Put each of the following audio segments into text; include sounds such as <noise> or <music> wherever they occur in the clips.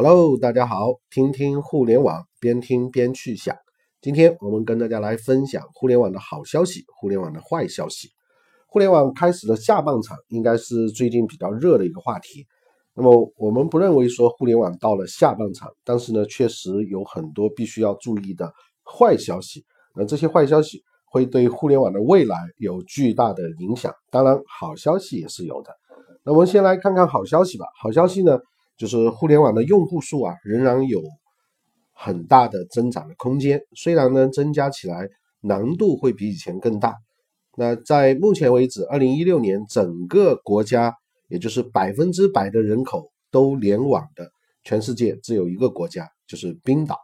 Hello，大家好，听听互联网，边听边去想。今天我们跟大家来分享互联网的好消息，互联网的坏消息。互联网开始的下半场应该是最近比较热的一个话题。那么我们不认为说互联网到了下半场，但是呢，确实有很多必须要注意的坏消息。那这些坏消息会对互联网的未来有巨大的影响。当然，好消息也是有的。那我们先来看看好消息吧。好消息呢？就是互联网的用户数啊，仍然有很大的增长的空间。虽然呢，增加起来难度会比以前更大。那在目前为止，二零一六年整个国家，也就是百分之百的人口都联网的全世界只有一个国家，就是冰岛。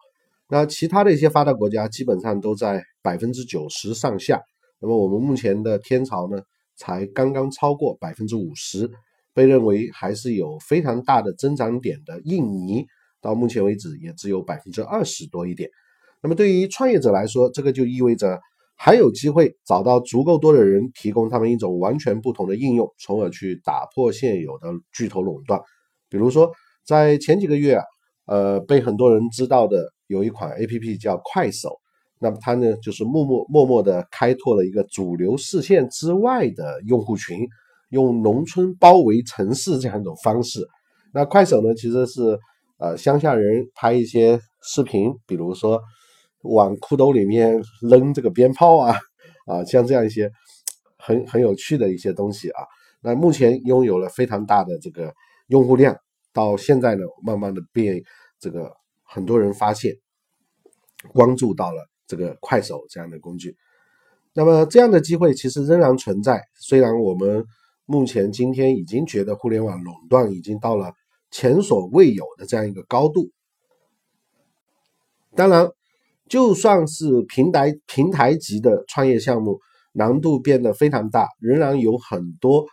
那其他的一些发达国家基本上都在百分之九十上下。那么我们目前的天朝呢，才刚刚超过百分之五十。被认为还是有非常大的增长点的印尼，到目前为止也只有百分之二十多一点。那么对于创业者来说，这个就意味着还有机会找到足够多的人，提供他们一种完全不同的应用，从而去打破现有的巨头垄断。比如说，在前几个月啊，呃，被很多人知道的有一款 A P P 叫快手，那么它呢，就是默默默默的开拓了一个主流视线之外的用户群。用农村包围城市这样一种方式，那快手呢，其实是呃乡下人拍一些视频，比如说往裤兜里面扔这个鞭炮啊啊，像这样一些很很有趣的一些东西啊。那目前拥有了非常大的这个用户量，到现在呢，慢慢的被这个很多人发现，关注到了这个快手这样的工具。那么这样的机会其实仍然存在，虽然我们。目前今天已经觉得互联网垄断已经到了前所未有的这样一个高度。当然，就算是平台平台级的创业项目，难度变得非常大，仍然有很多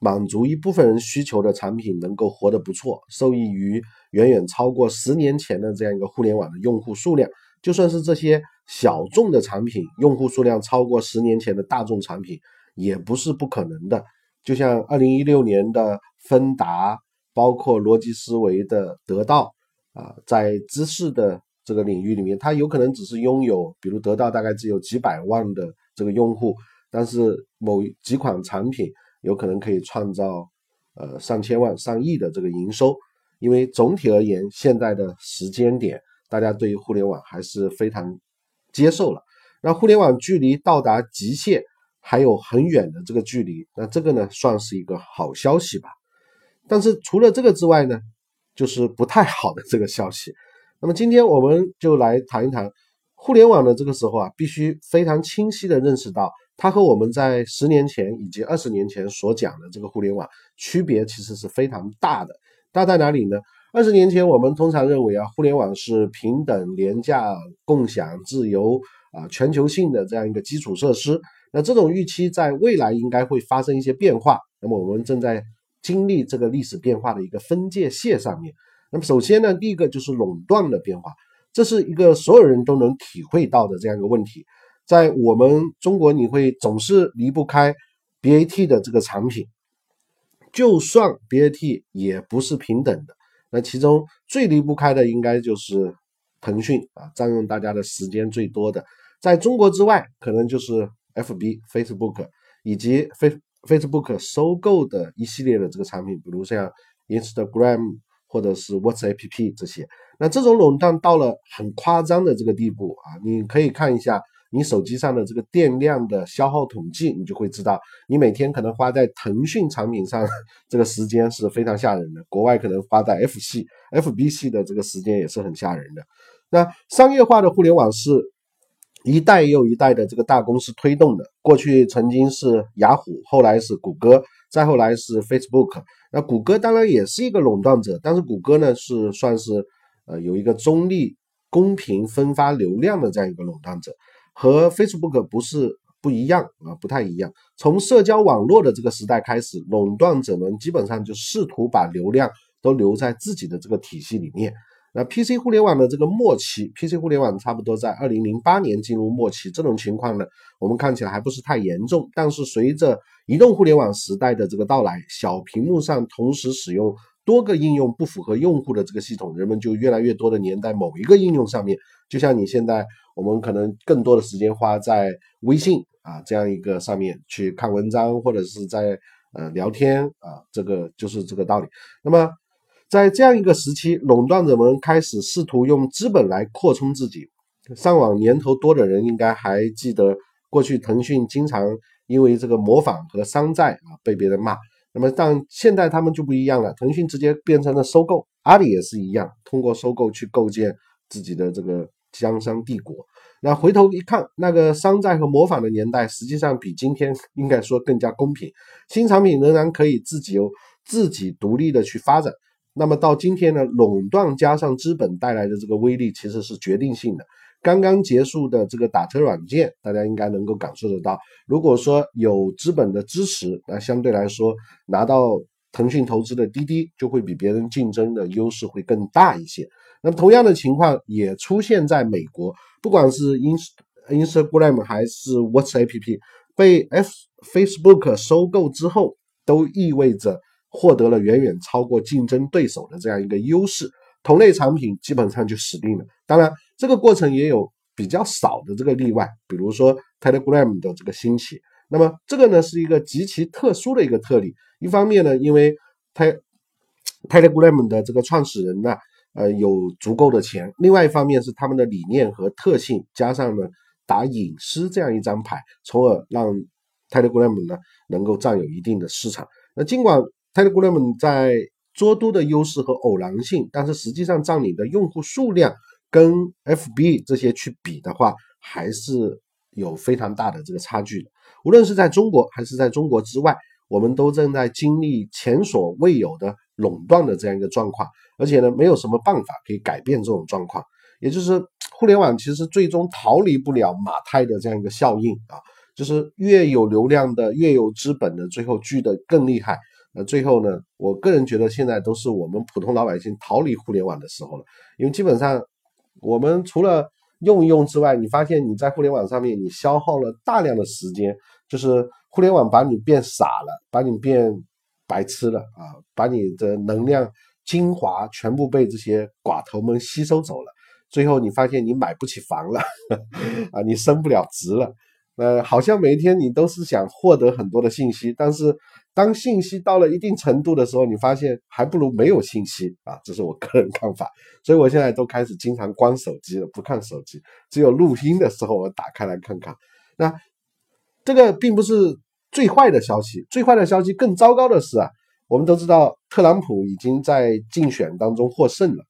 满足一部分人需求的产品能够活得不错，受益于远远超过十年前的这样一个互联网的用户数量。就算是这些小众的产品，用户数量超过十年前的大众产品，也不是不可能的。就像二零一六年的芬达，包括逻辑思维的得到啊，在知识的这个领域里面，它有可能只是拥有，比如得到大概只有几百万的这个用户，但是某几款产品有可能可以创造呃上千万、上亿的这个营收。因为总体而言，现在的时间点，大家对于互联网还是非常接受了。那互联网距离到达极限。还有很远的这个距离，那这个呢算是一个好消息吧。但是除了这个之外呢，就是不太好的这个消息。那么今天我们就来谈一谈互联网的这个时候啊，必须非常清晰的认识到，它和我们在十年前以及二十年前所讲的这个互联网区别其实是非常大的。大在哪里呢？二十年前我们通常认为啊，互联网是平等、廉价、共享、自由啊、全球性的这样一个基础设施。那这种预期在未来应该会发生一些变化，那么我们正在经历这个历史变化的一个分界线上面。那么首先呢，第一个就是垄断的变化，这是一个所有人都能体会到的这样一个问题。在我们中国，你会总是离不开 BAT 的这个产品，就算 BAT 也不是平等的。那其中最离不开的应该就是腾讯啊，占用大家的时间最多的。在中国之外，可能就是。F B Facebook 以及 Face Facebook 收购的一系列的这个产品，比如像 Instagram 或者是 WhatsApp 这些，那这种垄断到了很夸张的这个地步啊！你可以看一下你手机上的这个电量的消耗统计，你就会知道，你每天可能花在腾讯产品上这个时间是非常吓人的。国外可能花在 F 系、FB 系的这个时间也是很吓人的。那商业化的互联网是。一代又一代的这个大公司推动的，过去曾经是雅虎，后来是谷歌，再后来是 Facebook。那谷歌当然也是一个垄断者，但是谷歌呢是算是呃有一个中立、公平分发流量的这样一个垄断者，和 Facebook 不是不一样啊，不太一样。从社交网络的这个时代开始，垄断者们基本上就试图把流量都留在自己的这个体系里面。那 PC 互联网的这个末期，PC 互联网差不多在二零零八年进入末期，这种情况呢，我们看起来还不是太严重。但是随着移动互联网时代的这个到来，小屏幕上同时使用多个应用不符合用户的这个系统，人们就越来越多的粘在某一个应用上面。就像你现在，我们可能更多的时间花在微信啊这样一个上面去看文章，或者是在呃聊天啊，这个就是这个道理。那么在这样一个时期，垄断者们开始试图用资本来扩充自己。上网年头多的人应该还记得，过去腾讯经常因为这个模仿和山寨啊被别人骂。那么但现在他们就不一样了，腾讯直接变成了收购，阿里也是一样，通过收购去构建自己的这个江山帝国。那回头一看，那个山寨和模仿的年代，实际上比今天应该说更加公平，新产品仍然可以自己由自己独立的去发展。那么到今天呢，垄断加上资本带来的这个威力其实是决定性的。刚刚结束的这个打车软件，大家应该能够感受得到。如果说有资本的支持，那相对来说拿到腾讯投资的滴滴就会比别人竞争的优势会更大一些。那么同样的情况也出现在美国，不管是 ins Instagram 还是 WhatsApp 被 F Facebook 收购之后，都意味着获得了远远超过竞争对手的这样一个优势。同类产品基本上就死定了。当然，这个过程也有比较少的这个例外，比如说 Telegram 的这个兴起。那么这个呢是一个极其特殊的一个特例。一方面呢，因为 Te Telegram 的这个创始人呢，呃，有足够的钱；另外一方面是他们的理念和特性，加上呢打隐私这样一张牌，从而让 Telegram 呢能够占有一定的市场。那尽管 Telegram 在作都的优势和偶然性，但是实际上占领的用户数量跟 FB 这些去比的话，还是有非常大的这个差距的。无论是在中国还是在中国之外，我们都正在经历前所未有的垄断的这样一个状况，而且呢，没有什么办法可以改变这种状况。也就是互联网其实最终逃离不了马太的这样一个效应啊，就是越有流量的、越有资本的，最后聚得更厉害。那最后呢？我个人觉得现在都是我们普通老百姓逃离互联网的时候了，因为基本上我们除了用一用之外，你发现你在互联网上面你消耗了大量的时间，就是互联网把你变傻了，把你变白痴了啊，把你的能量精华全部被这些寡头们吸收走了，最后你发现你买不起房了 <laughs> 啊，你升不了职了。呃，好像每一天你都是想获得很多的信息，但是当信息到了一定程度的时候，你发现还不如没有信息啊，这是我个人看法。所以我现在都开始经常关手机了，不看手机，只有录音的时候我打开来看看。那这个并不是最坏的消息，最坏的消息更糟糕的是啊，我们都知道特朗普已经在竞选当中获胜了。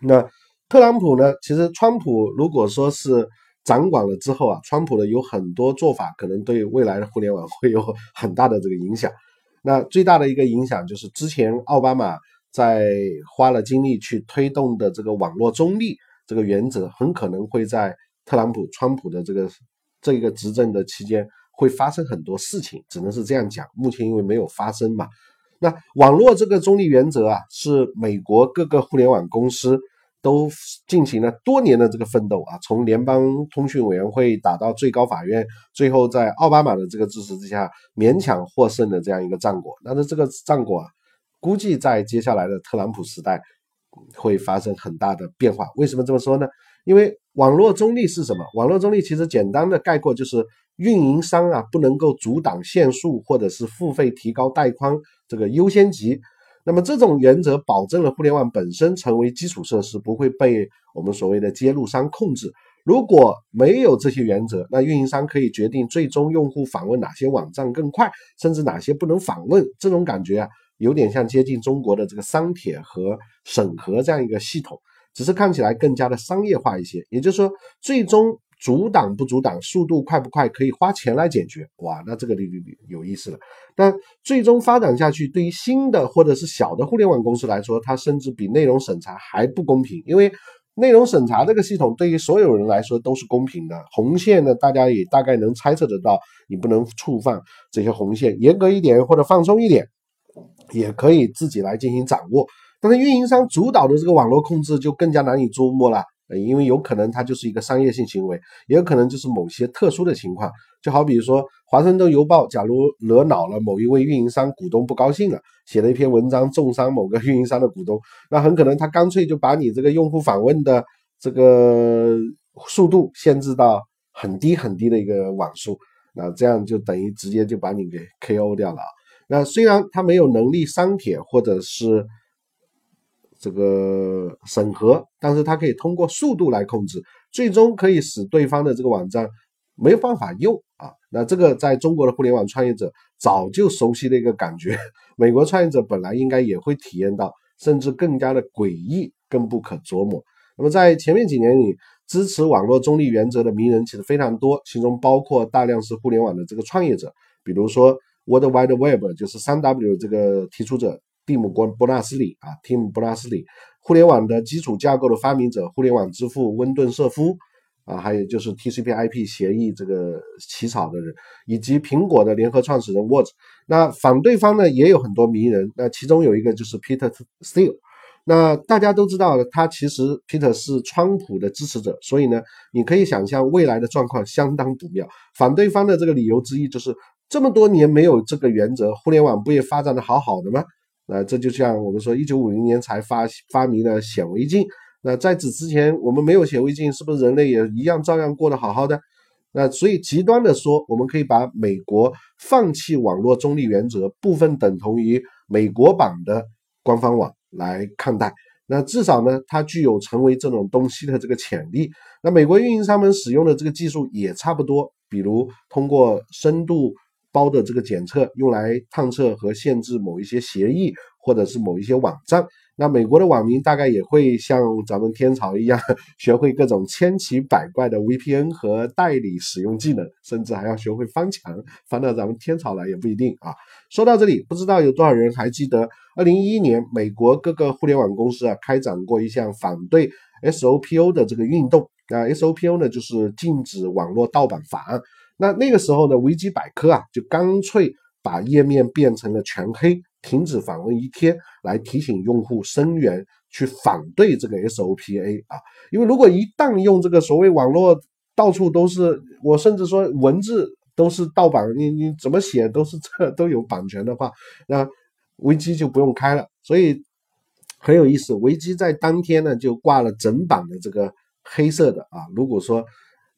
那特朗普呢？其实川普如果说是。掌管了之后啊，川普的有很多做法可能对未来的互联网会有很大的这个影响。那最大的一个影响就是之前奥巴马在花了精力去推动的这个网络中立这个原则，很可能会在特朗普、川普的这个这个执政的期间会发生很多事情，只能是这样讲。目前因为没有发生嘛，那网络这个中立原则啊，是美国各个互联网公司。都进行了多年的这个奋斗啊，从联邦通讯委员会打到最高法院，最后在奥巴马的这个支持之下勉强获胜的这样一个战果。但是这个战果啊，估计在接下来的特朗普时代会发生很大的变化。为什么这么说呢？因为网络中立是什么？网络中立其实简单的概括就是运营商啊不能够阻挡限速或者是付费提高带宽这个优先级。那么这种原则保证了互联网本身成为基础设施，不会被我们所谓的接入商控制。如果没有这些原则，那运营商可以决定最终用户访问哪些网站更快，甚至哪些不能访问。这种感觉啊，有点像接近中国的这个商帖和审核这样一个系统，只是看起来更加的商业化一些。也就是说，最终。阻挡不阻挡，速度快不快，可以花钱来解决。哇，那这个就有意思了。但最终发展下去，对于新的或者是小的互联网公司来说，它甚至比内容审查还不公平。因为内容审查这个系统对于所有人来说都是公平的，红线呢，大家也大概能猜测得到，你不能触犯这些红线。严格一点或者放松一点，也可以自己来进行掌握。但是运营商主导的这个网络控制就更加难以捉摸了。因为有可能它就是一个商业性行为，也有可能就是某些特殊的情况，就好比说《华盛顿邮报》，假如惹恼了某一位运营商股东不高兴了，写了一篇文章重伤某个运营商的股东，那很可能他干脆就把你这个用户访问的这个速度限制到很低很低的一个网速，那这样就等于直接就把你给 KO 掉了。那虽然他没有能力删帖或者是。这个审核，但是它可以通过速度来控制，最终可以使对方的这个网站没有办法用啊。那这个在中国的互联网创业者早就熟悉的一个感觉，美国创业者本来应该也会体验到，甚至更加的诡异，更不可琢磨。那么在前面几年里，支持网络中立原则的名人其实非常多，其中包括大量是互联网的这个创业者，比如说 World Wide Web 就是三 W 这个提出者。蒂姆·伯伯纳斯里啊蒂姆伯纳斯里，互联网的基础架构的发明者，互联网之父温顿·瑟夫啊，还有就是 TCP/IP 协议这个起草的人，以及苹果的联合创始人沃兹。那反对方呢也有很多名人，那其中有一个就是 Peter Thiel。那大家都知道，他其实 Peter 是川普的支持者，所以呢，你可以想象未来的状况相当不妙。反对方的这个理由之一就是，这么多年没有这个原则，互联网不也发展的好好的吗？那这就像我们说，一九五零年才发发明了显微镜。那在此之前，我们没有显微镜，是不是人类也一样照样过得好好的？那所以极端的说，我们可以把美国放弃网络中立原则部分等同于美国版的官方网来看待。那至少呢，它具有成为这种东西的这个潜力。那美国运营商们使用的这个技术也差不多，比如通过深度。包的这个检测用来探测和限制某一些协议或者是某一些网站，那美国的网民大概也会像咱们天朝一样，学会各种千奇百怪的 VPN 和代理使用技能，甚至还要学会翻墙，翻到咱们天朝来也不一定啊。说到这里，不知道有多少人还记得，二零一一年美国各个互联网公司啊开展过一项反对 SOPO 的这个运动，那 SOPO 呢就是禁止网络盗版法案。那那个时候呢，维基百科啊就干脆把页面变成了全黑，停止访问一天，来提醒用户声援去反对这个 SOPA 啊。因为如果一旦用这个所谓网络到处都是，我甚至说文字都是盗版，你你怎么写都是 <laughs> 这都有版权的话，那维基就不用开了。所以很有意思，维基在当天呢就挂了整版的这个黑色的啊。如果说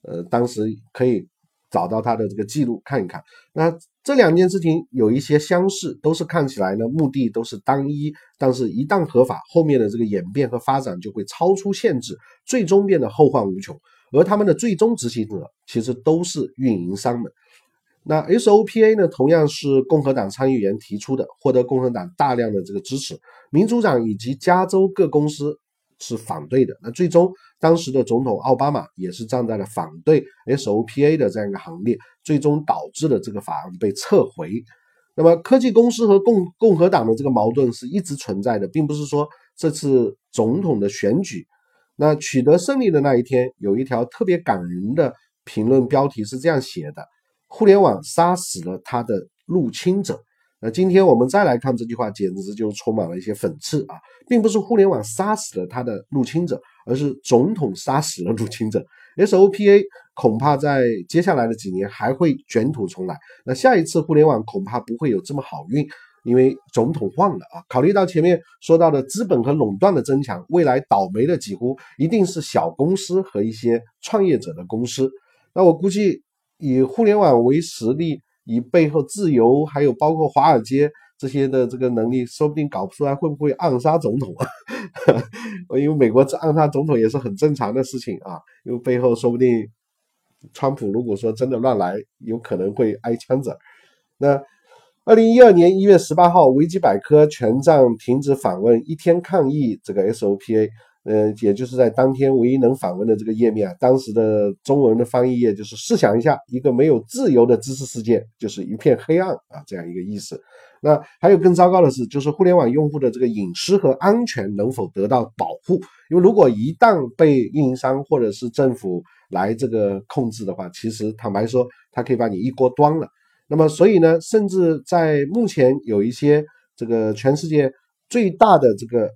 呃当时可以。找到他的这个记录看一看，那这两件事情有一些相似，都是看起来呢目的都是单一，但是一旦合法，后面的这个演变和发展就会超出限制，最终变得后患无穷。而他们的最终执行者其实都是运营商们。那 SOPA 呢，同样是共和党参议员提出的，获得共和党大量的这个支持，民主党以及加州各公司。是反对的。那最终，当时的总统奥巴马也是站在了反对 SOPA 的这样一个行列，最终导致了这个法案被撤回。那么，科技公司和共共和党的这个矛盾是一直存在的，并不是说这次总统的选举，那取得胜利的那一天，有一条特别感人的评论标题是这样写的：“互联网杀死了他的入侵者。”那今天我们再来看这句话，简直就充满了一些讽刺啊，并不是互联网杀死了他的入侵者，而是总统杀死了入侵者。SOPA 恐怕在接下来的几年还会卷土重来。那下一次互联网恐怕不会有这么好运，因为总统换了啊。考虑到前面说到的资本和垄断的增强，未来倒霉的几乎一定是小公司和一些创业者的公司。那我估计以互联网为实力。以背后自由，还有包括华尔街这些的这个能力，说不定搞不出来会不会暗杀总统啊？<laughs> 因为美国这暗杀总统也是很正常的事情啊。因为背后说不定，川普如果说真的乱来，有可能会挨枪子。那二零一二年一月十八号，维基百科全站停止访问，一天抗议这个 SOPA。呃，也就是在当天唯一能访问的这个页面啊，当时的中文的翻译页就是试想一下，一个没有自由的知识世界，就是一片黑暗啊，这样一个意思。那还有更糟糕的是，就是互联网用户的这个隐私和安全能否得到保护？因为如果一旦被运营商或者是政府来这个控制的话，其实坦白说，它可以把你一锅端了。那么，所以呢，甚至在目前有一些这个全世界最大的这个。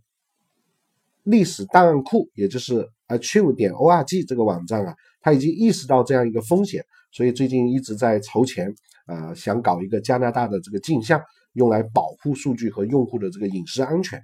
历史档案库，也就是 archive 点 org 这个网站啊，他已经意识到这样一个风险，所以最近一直在筹钱，呃，想搞一个加拿大的这个镜像，用来保护数据和用户的这个隐私安全。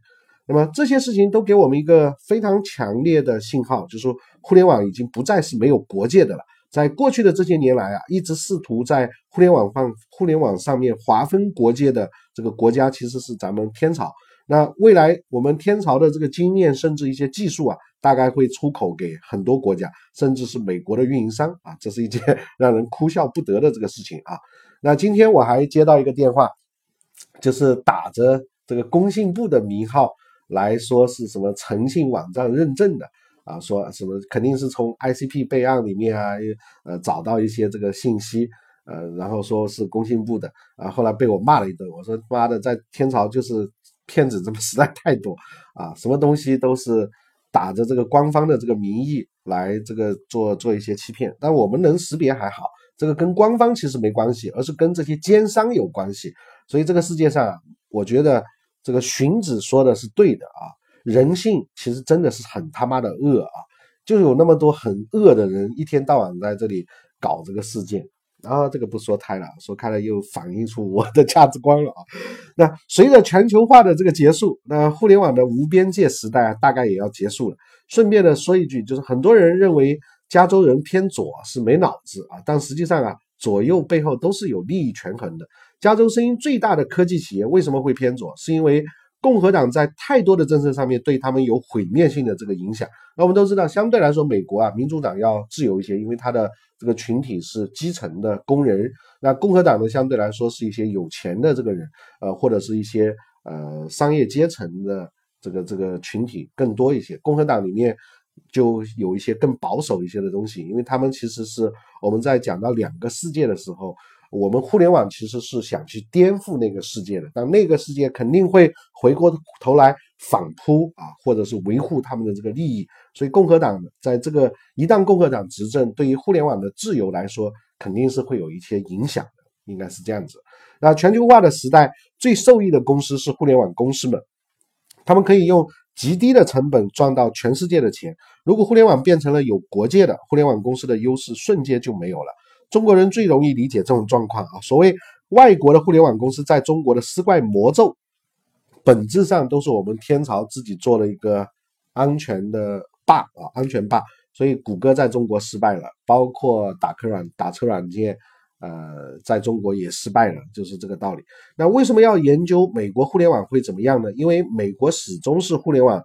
那么这些事情都给我们一个非常强烈的信号，就是说互联网已经不再是没有国界的了。在过去的这些年来啊，一直试图在互联网上互联网上面划分国界的这个国家，其实是咱们天朝。那未来我们天朝的这个经验，甚至一些技术啊，大概会出口给很多国家，甚至是美国的运营商啊，这是一件 <laughs> 让人哭笑不得的这个事情啊。那今天我还接到一个电话，就是打着这个工信部的名号。来说是什么诚信网站认证的啊？说什么肯定是从 ICP 备案里面啊，呃找到一些这个信息，呃，然后说是工信部的啊。后来被我骂了一顿，我说妈的，在天朝就是骗子，这么 <laughs> 实在太多啊！什么东西都是打着这个官方的这个名义来这个做做一些欺骗，但我们能识别还好，这个跟官方其实没关系，而是跟这些奸商有关系。所以这个世界上，我觉得。这个荀子说的是对的啊，人性其实真的是很他妈的恶啊，就有那么多很恶的人一天到晚在这里搞这个事件，然后这个不说开了，说开了又反映出我的价值观了啊。那随着全球化的这个结束，那互联网的无边界时代大概也要结束了。顺便的说一句，就是很多人认为加州人偏左是没脑子啊，但实际上啊，左右背后都是有利益权衡的。加州声音最大的科技企业为什么会偏左？是因为共和党在太多的政策上面对他们有毁灭性的这个影响。那我们都知道，相对来说，美国啊，民主党要自由一些，因为它的这个群体是基层的工人。那共和党呢，相对来说是一些有钱的这个人，呃，或者是一些呃商业阶层的这个这个群体更多一些。共和党里面就有一些更保守一些的东西，因为他们其实是我们在讲到两个世界的时候。我们互联网其实是想去颠覆那个世界的，但那个世界肯定会回过头来反扑啊，或者是维护他们的这个利益。所以共和党在这个一旦共和党执政，对于互联网的自由来说，肯定是会有一些影响的，应该是这样子。那全球化的时代最受益的公司是互联网公司们，他们可以用极低的成本赚到全世界的钱。如果互联网变成了有国界的，互联网公司的优势瞬间就没有了。中国人最容易理解这种状况啊！所谓外国的互联网公司在中国的施怪魔咒，本质上都是我们天朝自己做了一个安全的坝啊，安全坝。所以谷歌在中国失败了，包括打客软打车软件，呃，在中国也失败了，就是这个道理。那为什么要研究美国互联网会怎么样呢？因为美国始终是互联网。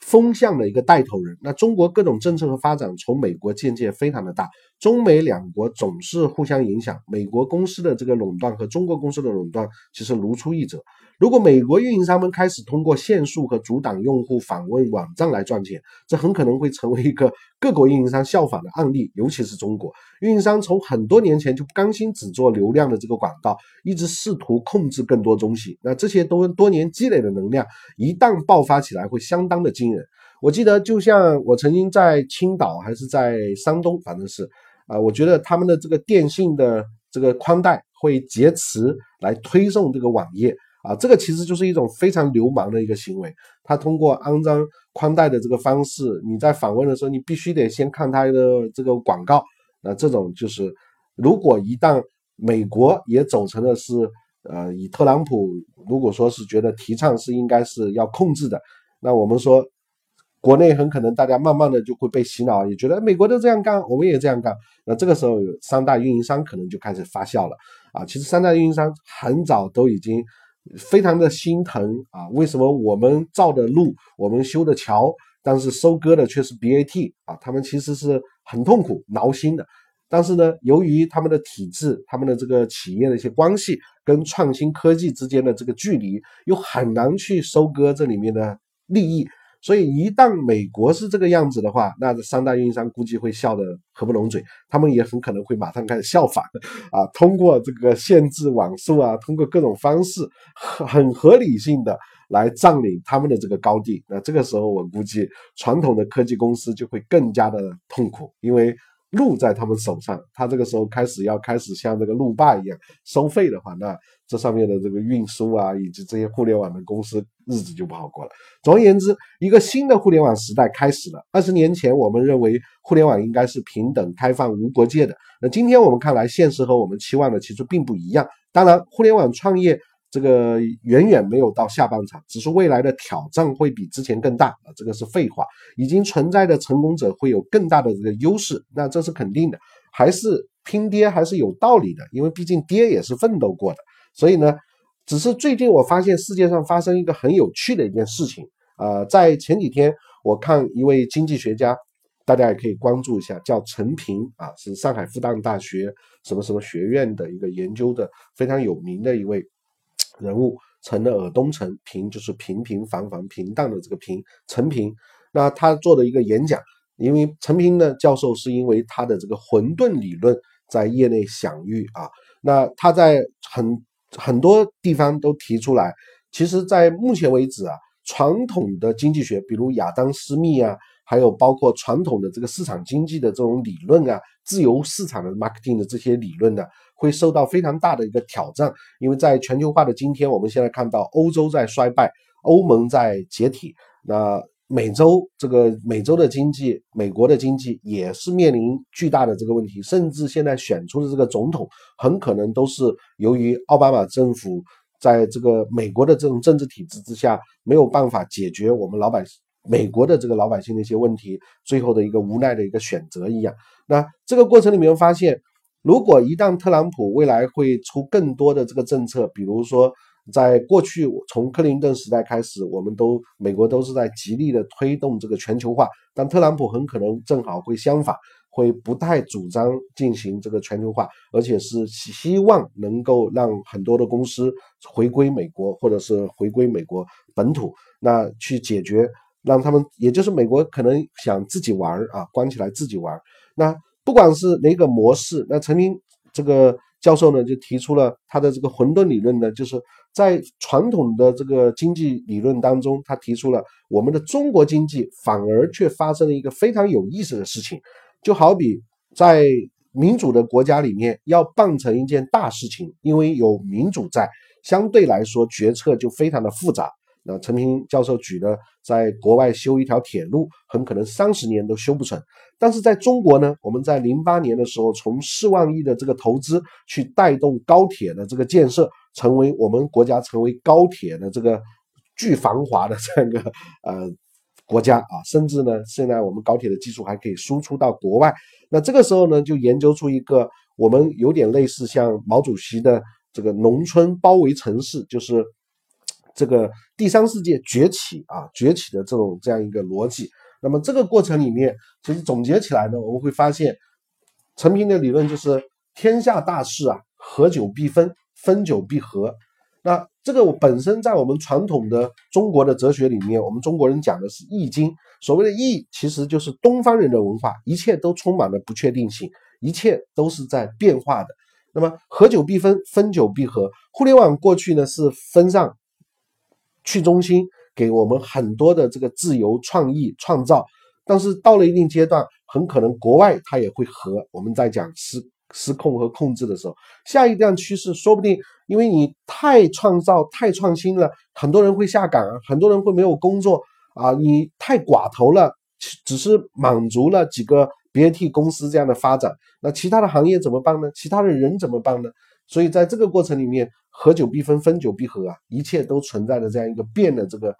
风向的一个带头人，那中国各种政策和发展从美国渐渐非常的大，中美两国总是互相影响，美国公司的这个垄断和中国公司的垄断其实如出一辙。如果美国运营商们开始通过限速和阻挡用户访问网站来赚钱，这很可能会成为一个各国运营商效仿的案例，尤其是中国运营商从很多年前就甘心只做流量的这个广告，一直试图控制更多东西。那这些多多年积累的能量一旦爆发起来，会相当的惊人。我记得，就像我曾经在青岛还是在山东，反正是啊，我觉得他们的这个电信的这个宽带会劫持来推送这个网页。啊，这个其实就是一种非常流氓的一个行为。他通过安装宽带的这个方式，你在访问的时候，你必须得先看他的这个广告。那这种就是，如果一旦美国也走成了是，呃，以特朗普如果说是觉得提倡是应该是要控制的，那我们说，国内很可能大家慢慢的就会被洗脑，也觉得美国都这样干，我们也这样干。那这个时候，三大运营商可能就开始发酵了。啊，其实三大运营商很早都已经。非常的心疼啊！为什么我们造的路，我们修的桥，但是收割的却是 BAT 啊？他们其实是很痛苦、挠心的。但是呢，由于他们的体制、他们的这个企业的一些关系，跟创新科技之间的这个距离，又很难去收割这里面的利益。所以一旦美国是这个样子的话，那三大运营商估计会笑得合不拢嘴，他们也很可能会马上开始效仿，啊，通过这个限制网速啊，通过各种方式，很合理性的来占领他们的这个高地。那这个时候，我估计传统的科技公司就会更加的痛苦，因为路在他们手上，他这个时候开始要开始像这个路霸一样收费的话，那这上面的这个运输啊，以及这些互联网的公司日子就不好过了。总而言之，一个新的互联网时代开始了。二十年前，我们认为互联网应该是平等、开放、无国界的。那今天我们看来，现实和我们期望的其实并不一样。当然，互联网创业。这个远远没有到下半场，只是未来的挑战会比之前更大啊，这个是废话。已经存在的成功者会有更大的这个优势，那这是肯定的。还是拼爹还是有道理的，因为毕竟爹也是奋斗过的。所以呢，只是最近我发现世界上发生一个很有趣的一件事情啊，在前几天我看一位经济学家，大家也可以关注一下，叫陈平啊，是上海复旦大学什么什么学院的一个研究的非常有名的一位。人物陈的尔东陈平就是平平凡凡平淡的这个平陈平，那他做的一个演讲，因为陈平呢教授是因为他的这个混沌理论在业内享誉啊，那他在很很多地方都提出来，其实，在目前为止啊，传统的经济学，比如亚当斯密啊，还有包括传统的这个市场经济的这种理论啊，自由市场的 marketing 的这些理论呢。会受到非常大的一个挑战，因为在全球化的今天，我们现在看到欧洲在衰败，欧盟在解体，那美洲这个美洲的经济，美国的经济也是面临巨大的这个问题，甚至现在选出的这个总统，很可能都是由于奥巴马政府在这个美国的这种政治体制之下，没有办法解决我们老百姓美国的这个老百姓的一些问题，最后的一个无奈的一个选择一样。那这个过程里面发现。如果一旦特朗普未来会出更多的这个政策，比如说，在过去从克林顿时代开始，我们都美国都是在极力的推动这个全球化，但特朗普很可能正好会相反，会不太主张进行这个全球化，而且是希望能够让很多的公司回归美国，或者是回归美国本土，那去解决让他们，也就是美国可能想自己玩啊，关起来自己玩，那。不管是哪个模式，那陈明这个教授呢，就提出了他的这个混沌理论呢，就是在传统的这个经济理论当中，他提出了我们的中国经济反而却发生了一个非常有意思的事情，就好比在民主的国家里面要办成一件大事情，因为有民主在，相对来说决策就非常的复杂。那陈平教授举的，在国外修一条铁路，很可能三十年都修不成。但是在中国呢，我们在零八年的时候，从四万亿的这个投资去带动高铁的这个建设，成为我们国家成为高铁的这个巨繁华的这样一个呃国家啊，甚至呢，现在我们高铁的技术还可以输出到国外。那这个时候呢，就研究出一个我们有点类似像毛主席的这个农村包围城市，就是这个第三世界崛起啊崛起的这种这样一个逻辑。那么这个过程里面，其实总结起来呢，我们会发现，陈平的理论就是天下大势啊，合久必分，分久必合。那这个我本身在我们传统的中国的哲学里面，我们中国人讲的是易经。所谓的易，其实就是东方人的文化，一切都充满了不确定性，一切都是在变化的。那么合久必分，分久必合。互联网过去呢是分上去中心。给我们很多的这个自由创意创造，但是到了一定阶段，很可能国外它也会和我们在讲失失控和控制的时候，下一段趋势说不定，因为你太创造、太创新了，很多人会下岗啊，很多人会没有工作啊，你太寡头了，只是满足了几个 BAT 公司这样的发展，那其他的行业怎么办呢？其他的人怎么办呢？所以在这个过程里面，合久必分，分久必合啊，一切都存在着这样一个变的这个。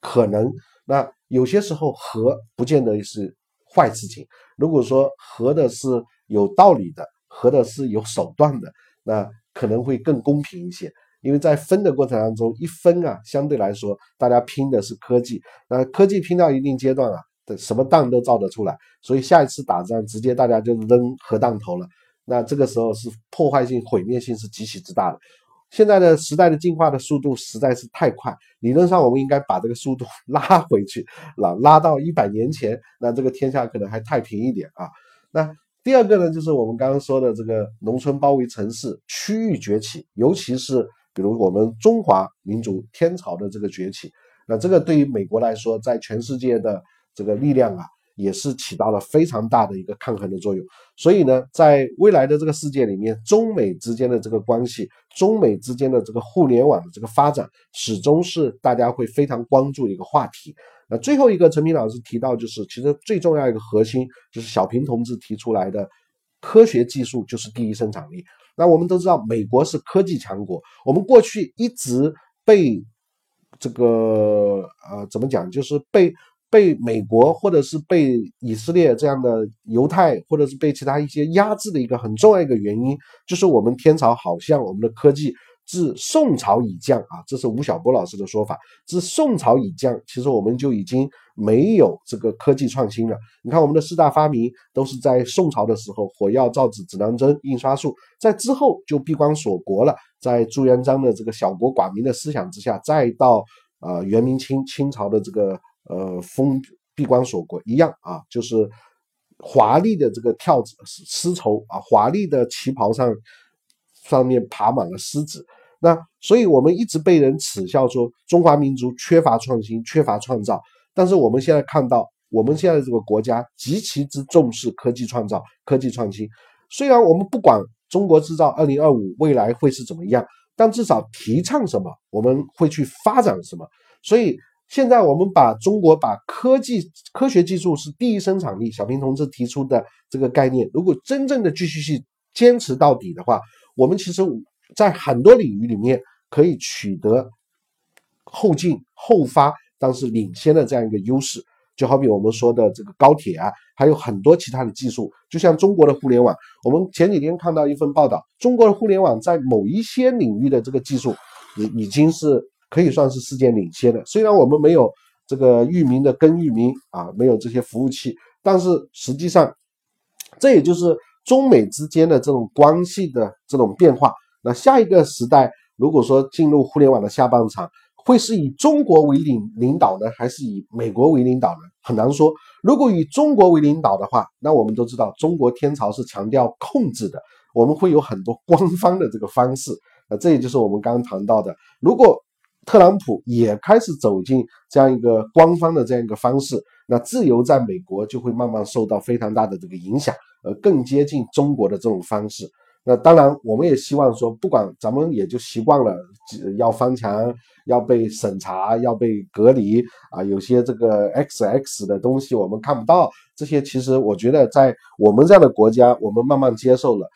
可能那有些时候合不见得是坏事情。如果说合的是有道理的，合的是有手段的，那可能会更公平一些。因为在分的过程当中，一分啊，相对来说大家拼的是科技，那科技拼到一定阶段啊，什么弹都造得出来，所以下一次打仗直接大家就扔核弹头了。那这个时候是破坏性、毁灭性是极其之大的。现在的时代的进化的速度实在是太快，理论上我们应该把这个速度 <laughs> 拉回去，拉拉到一百年前，那这个天下可能还太平一点啊。那第二个呢，就是我们刚刚说的这个农村包围城市、区域崛起，尤其是比如我们中华民族天朝的这个崛起，那这个对于美国来说，在全世界的这个力量啊，也是起到了非常大的一个抗衡的作用。所以呢，在未来的这个世界里面，中美之间的这个关系，中美之间的这个互联网的这个发展，始终是大家会非常关注的一个话题。那最后一个，陈平老师提到，就是其实最重要一个核心，就是小平同志提出来的科学技术就是第一生产力。那我们都知道，美国是科技强国，我们过去一直被这个呃怎么讲，就是被被美国或者是被以色列这样的犹太，或者是被其他一些压制的一个很重要一个原因，就是我们天朝好像我们的科技。自宋朝以降啊，这是吴晓波老师的说法。自宋朝以降，其实我们就已经没有这个科技创新了。你看，我们的四大发明都是在宋朝的时候，火药、造纸、指南针、印刷术，在之后就闭关锁国了。在朱元璋的这个小国寡民的思想之下，再到呃元明清清朝的这个呃封闭关锁国一样啊，就是华丽的这个跳子丝绸啊，华丽的旗袍上。上面爬满了狮子，那所以我们一直被人耻笑说中华民族缺乏创新、缺乏创造。但是我们现在看到，我们现在这个国家极其之重视科技创造、科技创新。虽然我们不管中国制造二零二五未来会是怎么样，但至少提倡什么，我们会去发展什么。所以现在我们把中国把科技、科学技术是第一生产力，小平同志提出的这个概念，如果真正的继续去坚持到底的话。我们其实，在很多领域里面可以取得后进后发，但是领先的这样一个优势。就好比我们说的这个高铁啊，还有很多其他的技术。就像中国的互联网，我们前几天看到一份报道，中国的互联网在某一些领域的这个技术，已已经是可以算是世界领先的。虽然我们没有这个域名的根域名啊，没有这些服务器，但是实际上，这也就是。中美之间的这种关系的这种变化，那下一个时代，如果说进入互联网的下半场，会是以中国为领领导呢，还是以美国为领导呢？很难说。如果以中国为领导的话，那我们都知道，中国天朝是强调控制的，我们会有很多官方的这个方式。那这也就是我们刚刚谈到的，如果特朗普也开始走进这样一个官方的这样一个方式，那自由在美国就会慢慢受到非常大的这个影响。呃，更接近中国的这种方式。那当然，我们也希望说，不管咱们也就习惯了要翻墙、要被审查、要被隔离啊。有些这个 X X 的东西我们看不到，这些其实我觉得在我们这样的国家，我们慢慢接受了。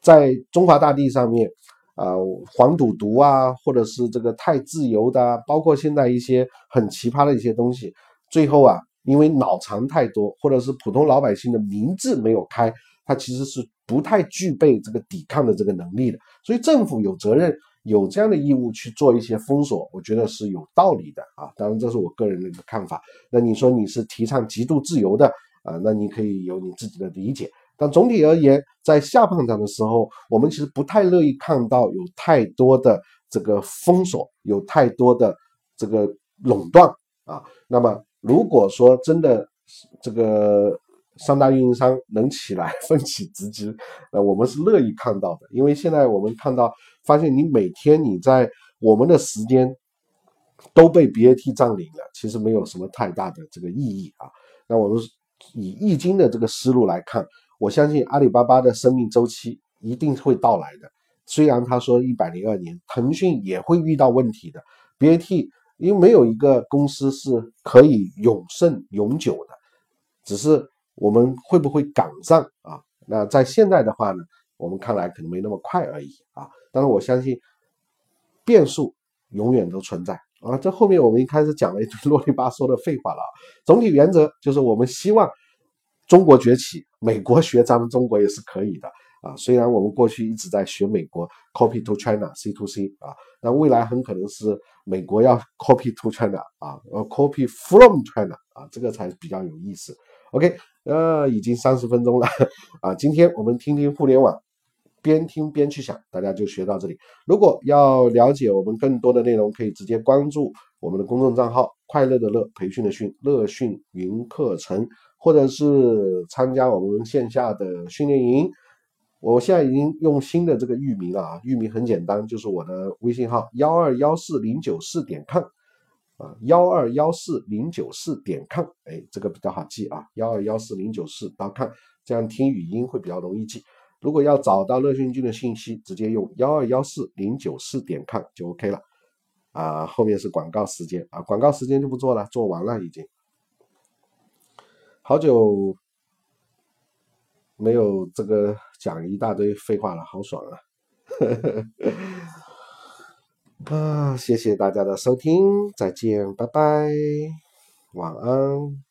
在中华大地上面，啊，黄赌毒啊，或者是这个太自由的，包括现在一些很奇葩的一些东西，最后啊。因为脑残太多，或者是普通老百姓的名字没有开，他其实是不太具备这个抵抗的这个能力的。所以政府有责任，有这样的义务去做一些封锁，我觉得是有道理的啊。当然，这是我个人的一个看法。那你说你是提倡极度自由的啊？那你可以有你自己的理解。但总体而言，在下半场的时候，我们其实不太乐意看到有太多的这个封锁，有太多的这个垄断啊。那么。如果说真的这个三大运营商能起来 <laughs> 奋起直击，呃，我们是乐意看到的。因为现在我们看到，发现你每天你在我们的时间都被 BAT 占领了，其实没有什么太大的这个意义啊。那我们以易经的这个思路来看，我相信阿里巴巴的生命周期一定会到来的。虽然他说一百零二年，腾讯也会遇到问题的，BAT。因为没有一个公司是可以永盛永久的，只是我们会不会赶上啊？那在现在的话呢，我们看来可能没那么快而已啊。但是我相信变数永远都存在啊。这后面我们一开始讲了一堆 <laughs> 啰里吧嗦的废话了。总体原则就是我们希望中国崛起，美国学咱们中国也是可以的。啊，虽然我们过去一直在学美国 copy to China C to C 啊，那未来很可能是美国要 copy to China 啊，呃 copy from China 啊，这个才比较有意思。OK，呃，已经三十分钟了 <laughs> 啊，今天我们听听互联网，边听边去想，大家就学到这里。如果要了解我们更多的内容，可以直接关注我们的公众账号“快乐的乐培训的训乐讯云课程”，或者是参加我们线下的训练营。我现在已经用新的这个域名了啊，域名很简单，就是我的微信号幺二幺四零九四点 com，啊，幺二幺四零九四点 com，哎，这个比较好记啊，幺二幺四零九四 .com，这样听语音会比较容易记。如果要找到乐讯君的信息，直接用幺二幺四零九四点 com 就 OK 了。啊，后面是广告时间啊，广告时间就不做了，做完了已经。好久没有这个讲一大堆废话了，好爽啊！<laughs> 啊，谢谢大家的收听，再见，拜拜，晚安。